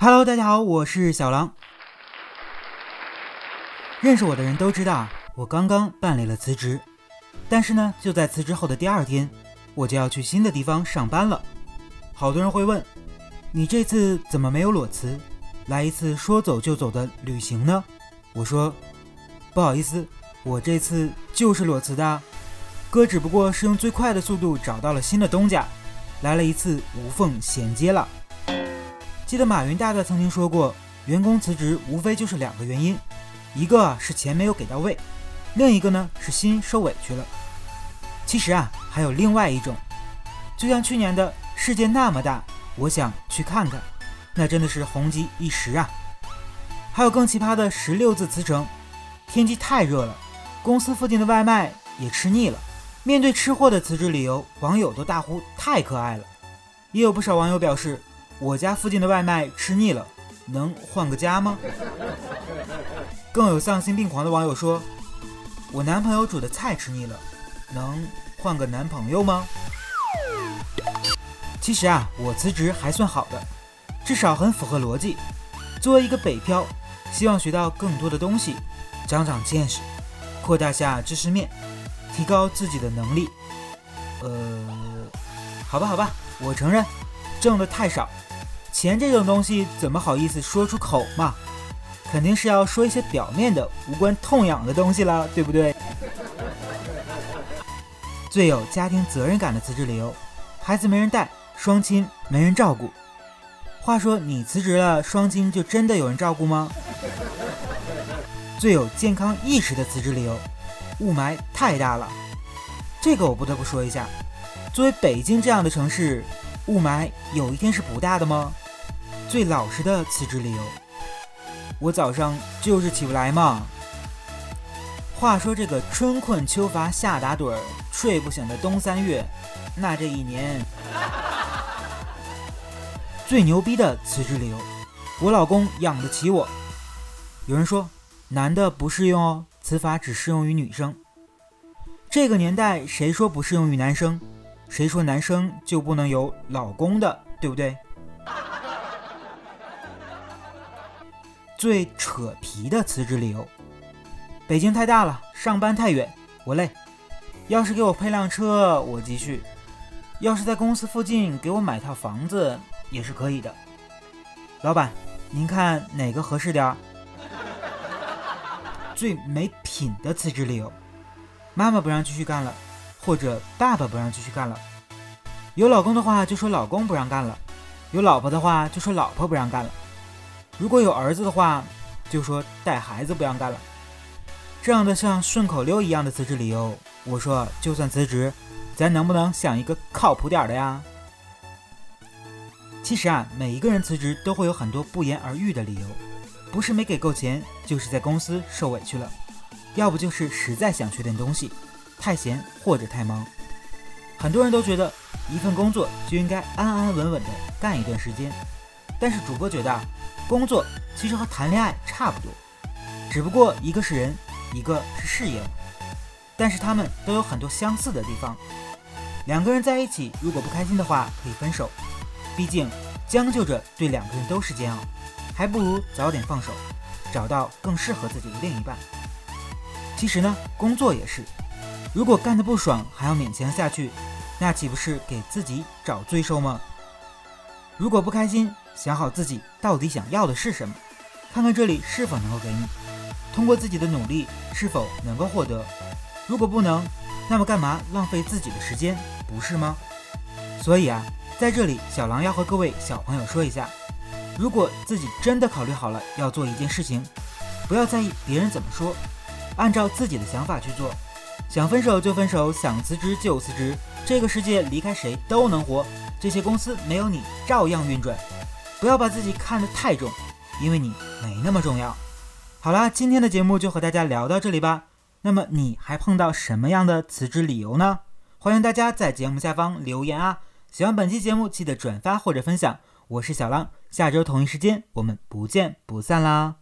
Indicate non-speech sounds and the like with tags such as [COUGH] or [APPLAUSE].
Hello，大家好，我是小狼。认识我的人都知道，我刚刚办理了辞职。但是呢，就在辞职后的第二天，我就要去新的地方上班了。好多人会问，你这次怎么没有裸辞，来一次说走就走的旅行呢？我说，不好意思，我这次就是裸辞的。哥只不过是用最快的速度找到了新的东家，来了一次无缝衔接了。记得马云大大曾经说过，员工辞职无非就是两个原因，一个是钱没有给到位，另一个呢是心受委屈了。其实啊，还有另外一种，就像去年的世界那么大，我想去看看，那真的是红极一时啊。还有更奇葩的十六字辞呈，天气太热了，公司附近的外卖也吃腻了。面对吃货的辞职理由，网友都大呼太可爱了。也有不少网友表示。我家附近的外卖吃腻了，能换个家吗？更有丧心病狂的网友说：“我男朋友煮的菜吃腻了，能换个男朋友吗？”其实啊，我辞职还算好的，至少很符合逻辑。作为一个北漂，希望学到更多的东西，长长见识，扩大下知识面，提高自己的能力。呃，好吧，好吧，我承认，挣的太少。钱这种东西怎么好意思说出口嘛？肯定是要说一些表面的、无关痛痒的东西了，对不对？最有家庭责任感的辞职理由：孩子没人带，双亲没人照顾。话说你辞职了，双亲就真的有人照顾吗？最有健康意识的辞职理由：雾霾太大了。这个我不得不说一下，作为北京这样的城市，雾霾有一天是不大的吗？最老实的辞职理由，我早上就是起不来嘛。话说这个春困秋乏夏打盹儿，睡不醒的冬三月，那这一年 [LAUGHS] 最牛逼的辞职理由，我老公养得起我。有人说男的不适用哦，此法只适用于女生。这个年代谁说不适用于男生？谁说男生就不能有老公的，对不对？最扯皮的辞职理由：北京太大了，上班太远，我累。要是给我配辆车，我继续；要是在公司附近给我买套房子，也是可以的。老板，您看哪个合适点儿？最没品的辞职理由：妈妈不让继续干了，或者爸爸不让继续干了。有老公的话就说老公不让干了，有老婆的话就说老婆不让干了。如果有儿子的话，就说带孩子不让干了。这样的像顺口溜一样的辞职理由，我说就算辞职，咱能不能想一个靠谱点的呀？其实啊，每一个人辞职都会有很多不言而喻的理由，不是没给够钱，就是在公司受委屈了，要不就是实在想学点东西，太闲或者太忙。很多人都觉得一份工作就应该安安稳稳的干一段时间，但是主播觉得。工作其实和谈恋爱差不多，只不过一个是人，一个是事业。但是他们都有很多相似的地方。两个人在一起，如果不开心的话，可以分手。毕竟将就着对两个人都是煎熬，还不如早点放手，找到更适合自己的另一半。其实呢，工作也是，如果干得不爽还要勉强下去，那岂不是给自己找罪受吗？如果不开心，想好自己到底想要的是什么，看看这里是否能够给你，通过自己的努力是否能够获得。如果不能，那么干嘛浪费自己的时间，不是吗？所以啊，在这里小狼要和各位小朋友说一下，如果自己真的考虑好了要做一件事情，不要在意别人怎么说，按照自己的想法去做。想分手就分手，想辞职就辞职。这个世界离开谁都能活，这些公司没有你照样运转。不要把自己看得太重，因为你没那么重要。好啦，今天的节目就和大家聊到这里吧。那么你还碰到什么样的辞职理由呢？欢迎大家在节目下方留言啊！喜欢本期节目，记得转发或者分享。我是小浪，下周同一时间我们不见不散啦！